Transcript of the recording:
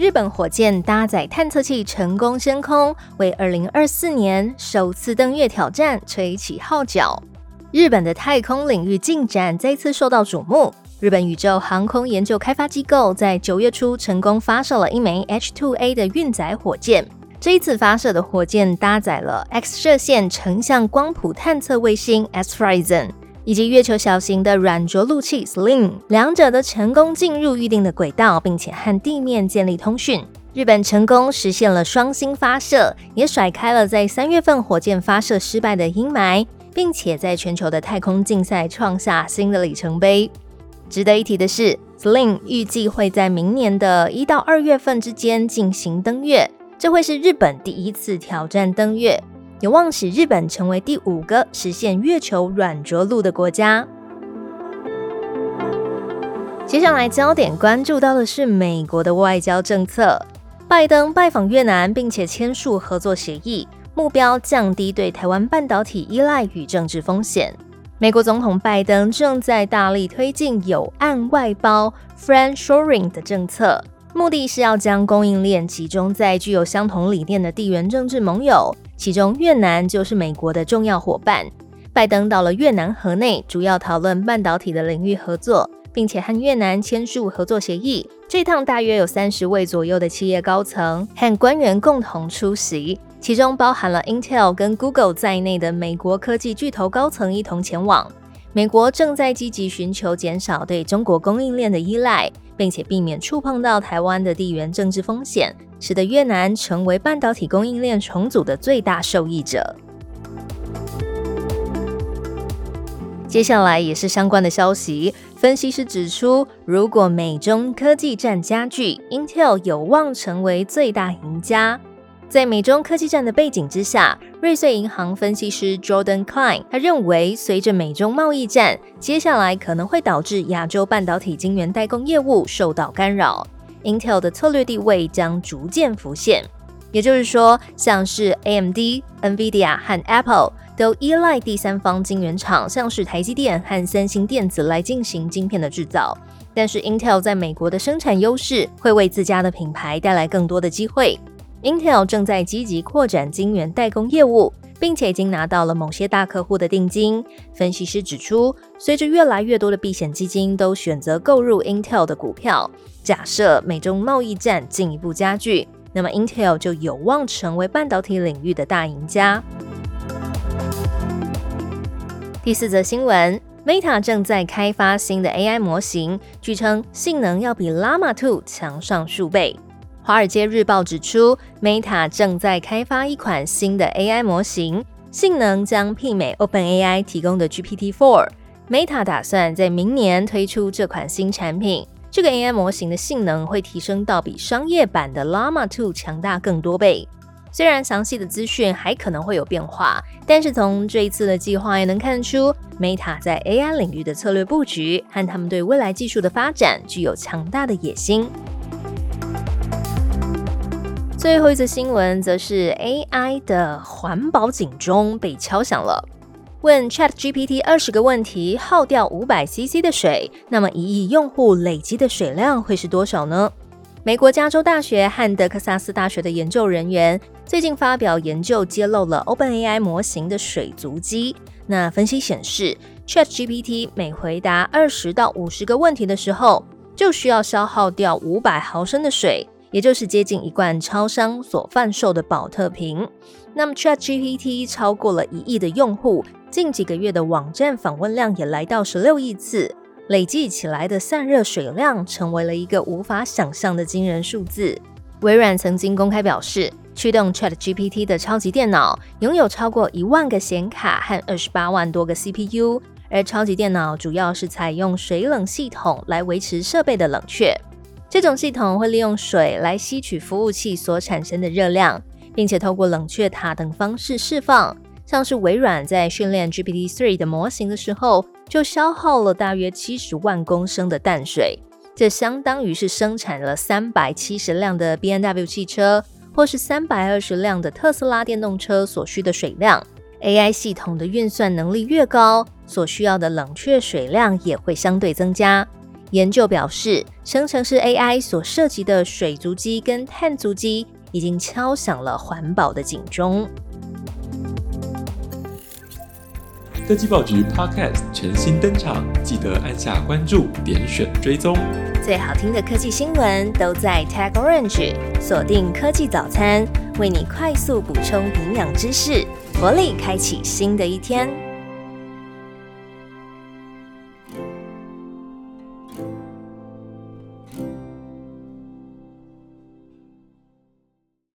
日本火箭搭载探测器成功升空，为二零二四年首次登月挑战吹起号角。日本的太空领域进展再次受到瞩目。日本宇宙航空研究开发机构在九月初成功发射了一枚 H2A 的运载火箭。这一次发射的火箭搭载了 X 射线成像光谱探测卫星 s r i z o n。以及月球小型的软着陆器 Sling，两者都成功进入预定的轨道，并且和地面建立通讯。日本成功实现了双星发射，也甩开了在三月份火箭发射失败的阴霾，并且在全球的太空竞赛创下新的里程碑。值得一提的是，Sling 预计会在明年的一到二月份之间进行登月，这会是日本第一次挑战登月。有望使日本成为第五个实现月球软着陆的国家。接下来焦点关注到的是美国的外交政策。拜登拜访越南，并且签署合作协议，目标降低对台湾半导体依赖与政治风险。美国总统拜登正在大力推进有岸外包 （friendshoring） 的政策，目的是要将供应链集中在具有相同理念的地缘政治盟友。其中，越南就是美国的重要伙伴。拜登到了越南河内，主要讨论半导体的领域合作，并且和越南签署合作协议。这趟大约有三十位左右的企业高层和官员共同出席，其中包含了 Intel 跟 Google 在内的美国科技巨头高层一同前往。美国正在积极寻求减少对中国供应链的依赖，并且避免触碰到台湾的地缘政治风险。使得越南成为半导体供应链重组的最大受益者。接下来也是相关的消息，分析师指出，如果美中科技战加剧，Intel 有望成为最大赢家。在美中科技战的背景之下，瑞穗银行分析师 Jordan Klein 他认为，随着美中贸易战，接下来可能会导致亚洲半导体晶圆代工业务受到干扰。Intel 的策略地位将逐渐浮现，也就是说，像是 AMD、NVIDIA 和 Apple 都依赖第三方晶圆厂，像是台积电和三星电子来进行晶片的制造。但是 Intel 在美国的生产优势会为自家的品牌带来更多的机会。Intel 正在积极扩展晶圆代工业务。并且已经拿到了某些大客户的定金。分析师指出，随着越来越多的避险基金都选择购入 Intel 的股票，假设美中贸易战进一步加剧，那么 Intel 就有望成为半导体领域的大赢家。第四则新闻：Meta 正在开发新的 AI 模型，据称性能要比 Llama 2强上数倍。华尔街日报指出，Meta 正在开发一款新的 AI 模型，性能将媲美 OpenAI 提供的 GPT-4。Meta 打算在明年推出这款新产品。这个 AI 模型的性能会提升到比商业版的 Llama 2强大更多倍。虽然详细的资讯还可能会有变化，但是从这一次的计划也能看出，Meta 在 AI 领域的策略布局和他们对未来技术的发展具有强大的野心。最后一则新闻则是 AI 的环保警钟被敲响了。问 Chat GPT 二十个问题，耗掉五百 CC 的水，那么一亿用户累积的水量会是多少呢？美国加州大学和德克萨斯大学的研究人员最近发表研究，揭露了 OpenAI 模型的水足迹。那分析显示，Chat GPT 每回答二十到五十个问题的时候，就需要消耗掉五百毫升的水。也就是接近一罐超商所贩售的保特瓶。那么，ChatGPT 超过了一亿的用户，近几个月的网站访问量也来到十六亿次，累计起来的散热水量成为了一个无法想象的惊人数字。微软曾经公开表示，驱动 ChatGPT 的超级电脑拥有超过一万个显卡和二十八万多个 CPU，而超级电脑主要是采用水冷系统来维持设备的冷却。这种系统会利用水来吸取服务器所产生的热量，并且透过冷却塔等方式释放。像是微软在训练 GPT-3 的模型的时候，就消耗了大约七十万公升的淡水，这相当于是生产了三百七十辆的 B N W 汽车，或是三百二十辆的特斯拉电动车所需的水量。AI 系统的运算能力越高，所需要的冷却水量也会相对增加。研究表示，生成式 AI 所涉及的水足迹跟碳足迹，已经敲响了环保的警钟。科技报局 Podcast 全新登场，记得按下关注、点选追踪。最好听的科技新闻都在 Tag Orange，锁定科技早餐，为你快速补充营养知识，活力开启新的一天。